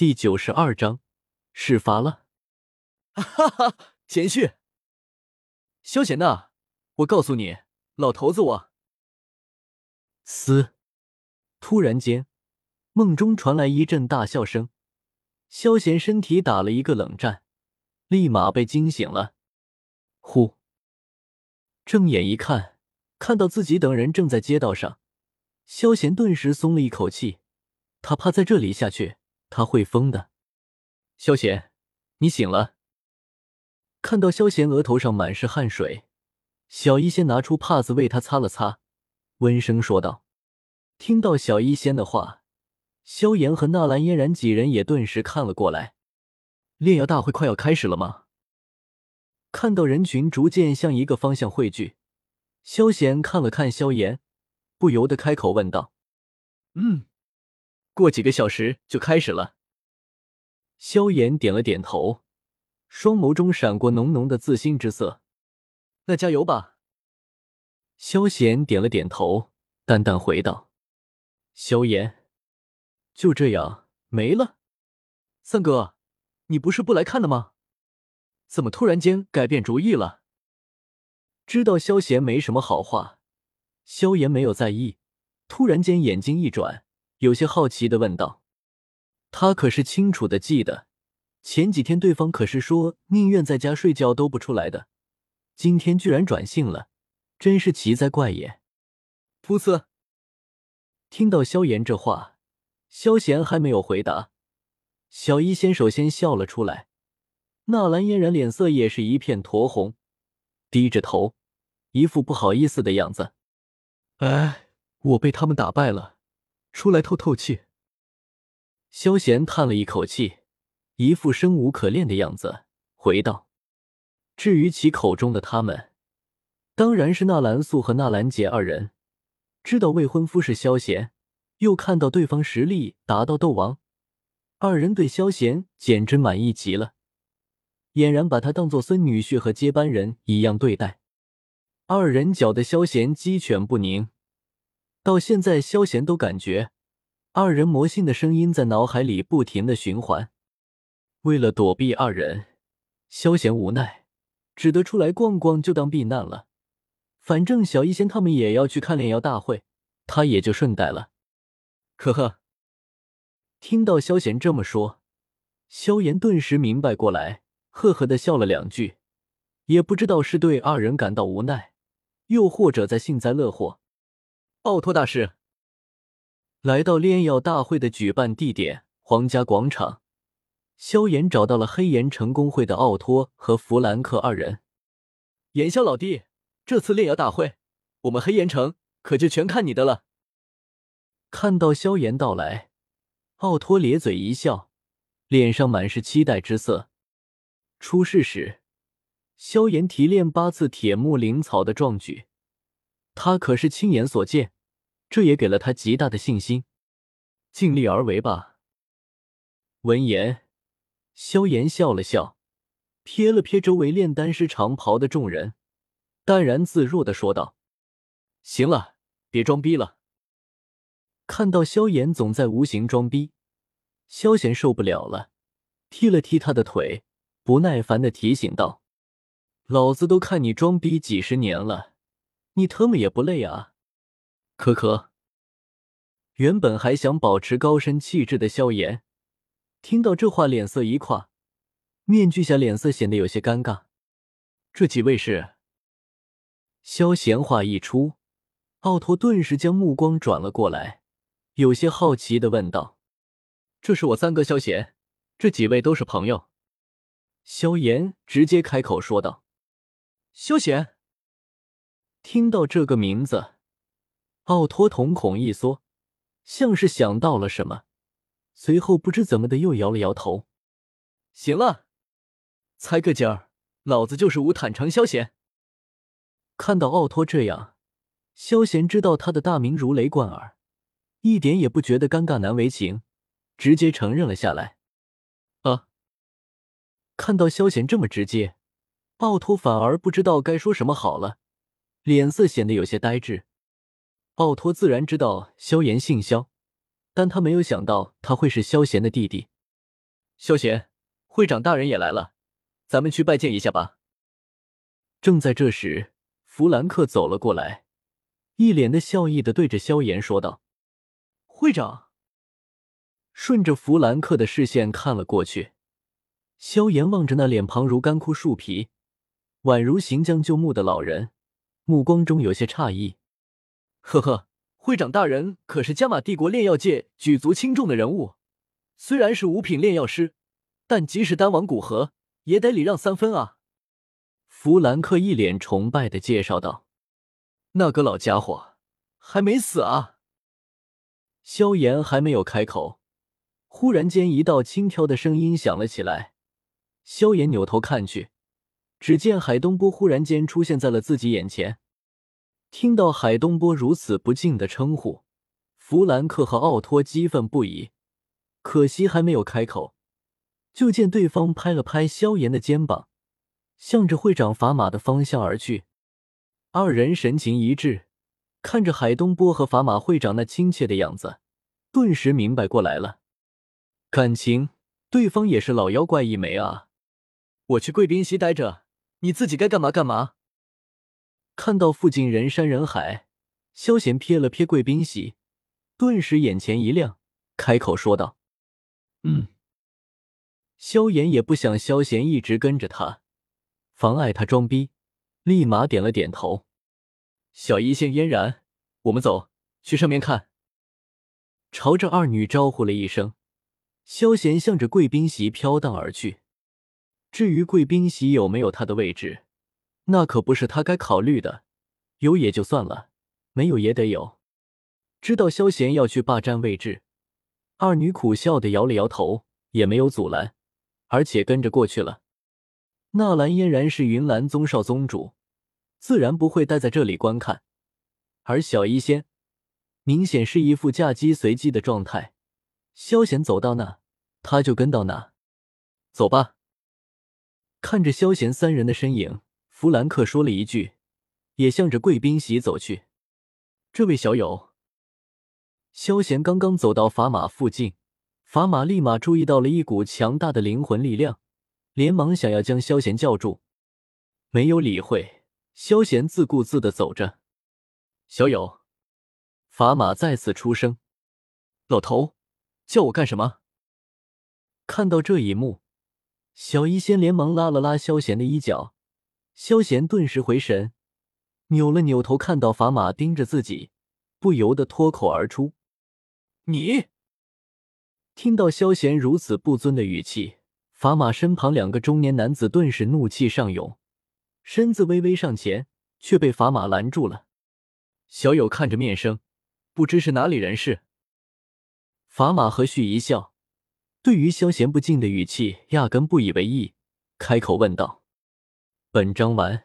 第九十二章，事发了。哈哈，贤婿，萧贤呐，我告诉你，老头子我。嘶！突然间，梦中传来一阵大笑声，萧贤身体打了一个冷战，立马被惊醒了。呼！睁眼一看，看到自己等人正在街道上，萧贤顿时松了一口气。他趴在这里下去，他会疯的。萧贤，你醒了。看到萧贤额头上满是汗水，小医仙拿出帕子为他擦了擦，温声说道。听到小医仙的话，萧炎和纳兰嫣然几人也顿时看了过来。炼药大会快要开始了吗？看到人群逐渐向一个方向汇聚，萧贤看了看萧炎，不由得开口问道：“嗯。”过几个小时就开始了。萧炎点了点头，双眸中闪过浓浓的自信之色。那加油吧。萧贤点了点头，淡淡回道：“萧炎，就这样没了。”三哥，你不是不来看的吗？怎么突然间改变主意了？知道萧贤没什么好话，萧炎没有在意，突然间眼睛一转。有些好奇的问道：“他可是清楚的记得，前几天对方可是说宁愿在家睡觉都不出来的，今天居然转性了，真是奇哉怪也。”噗呲！听到萧炎这话，萧贤还没有回答，小医仙首先笑了出来，纳兰嫣然脸色也是一片酡红，低着头，一副不好意思的样子。哎，我被他们打败了。出来透透气。萧贤叹了一口气，一副生无可恋的样子，回道：“至于其口中的他们，当然是纳兰素和纳兰杰二人。知道未婚夫是萧贤，又看到对方实力达到斗王，二人对萧贤简直满意极了，俨然把他当做孙女婿和接班人一样对待。二人搅得萧贤鸡犬不宁。”到现在，萧贤都感觉二人魔性的声音在脑海里不停的循环。为了躲避二人，萧贤无奈，只得出来逛逛，就当避难了。反正小医仙他们也要去看炼药大会，他也就顺带了。呵呵，听到萧贤这么说，萧炎顿时明白过来，呵呵的笑了两句，也不知道是对二人感到无奈，又或者在幸灾乐祸。奥托大师来到炼药大会的举办地点皇家广场，萧炎找到了黑岩城公会的奥托和弗兰克二人。炎萧老弟，这次炼药大会，我们黑岩城可就全看你的了。看到萧炎到来，奥托咧嘴一笑，脸上满是期待之色。出事时，萧炎提炼八次铁木灵草的壮举。他可是亲眼所见，这也给了他极大的信心。尽力而为吧。闻言，萧炎笑了笑，瞥了瞥周围炼丹师长袍的众人，淡然自若的说道：“行了，别装逼了。”看到萧炎总在无形装逼，萧炎受不了了，踢了踢他的腿，不耐烦的提醒道：“老子都看你装逼几十年了。”你特么也不累啊！可可，原本还想保持高深气质的萧炎，听到这话脸色一垮，面具下脸色显得有些尴尬。这几位是？萧贤话一出，奥托顿时将目光转了过来，有些好奇的问道：“这是我三哥萧贤，这几位都是朋友。”萧炎直接开口说道：“萧贤。”听到这个名字，奥托瞳孔一缩，像是想到了什么，随后不知怎么的又摇了摇头。行了，猜个景儿，老子就是吴坦诚萧贤。看到奥托这样，萧贤知道他的大名如雷贯耳，一点也不觉得尴尬难为情，直接承认了下来。啊！看到萧贤这么直接，奥托反而不知道该说什么好了。脸色显得有些呆滞。奥托自然知道萧炎姓萧，但他没有想到他会是萧贤的弟弟。萧贤，会长大人也来了，咱们去拜见一下吧。正在这时，弗兰克走了过来，一脸的笑意的对着萧炎说道：“会长。”顺着弗兰克的视线看了过去，萧炎望着那脸庞如干枯树皮、宛如行将就木的老人，目光中有些诧异。呵呵，会长大人可是加玛帝国炼药界举足轻重的人物，虽然是五品炼药师，但即使丹王古河也得礼让三分啊！弗兰克一脸崇拜的介绍道：“那个老家伙还没死啊！”萧炎还没有开口。忽然间，一道轻佻的声音响了起来。萧炎扭头看去，只见海东波忽然间出现在了自己眼前。听到海东波如此不敬的称呼，弗兰克和奥托激愤不已。可惜还没有开口，就见对方拍了拍萧炎的肩膀，向着会长砝码的方向而去。二人神情一致，看着海东波和法马会长那亲切的样子，顿时明白过来了。感情对方也是老妖怪一枚啊！我去贵宾席待着，你自己该干嘛干嘛。看到附近人山人海，萧贤瞥了瞥贵宾席，顿时眼前一亮，开口说道：“嗯。”萧炎也不想萧贤一直跟着他，妨碍他装逼，立马点了点头。小医仙嫣然，我们走去上面看。朝着二女招呼了一声。萧贤向着贵宾席飘荡而去。至于贵宾席有没有他的位置，那可不是他该考虑的。有也就算了，没有也得有。知道萧贤要去霸占位置，二女苦笑的摇了摇头，也没有阻拦，而且跟着过去了。纳兰嫣然是云岚宗少宗主，自然不会待在这里观看。而小医仙明显是一副嫁鸡随鸡的状态。萧贤走到那。他就跟到哪，走吧。看着萧贤三人的身影，弗兰克说了一句，也向着贵宾席走去。这位小友，萧贤刚刚走到法马附近，法马立马注意到了一股强大的灵魂力量，连忙想要将萧贤叫住，没有理会。萧贤自顾自的走着。小友，法马再次出声：“老头，叫我干什么？”看到这一幕，小医仙连忙拉了拉萧贤的衣角，萧贤顿时回神，扭了扭头，看到砝码盯着自己，不由得脱口而出：“你！”听到萧贤如此不尊的语气，法马身旁两个中年男子顿时怒气上涌，身子微微上前，却被法马拦住了。小友看着面生，不知是哪里人士。法马和煦一笑。对于萧贤不敬的语气，压根不以为意，开口问道：“本章完。”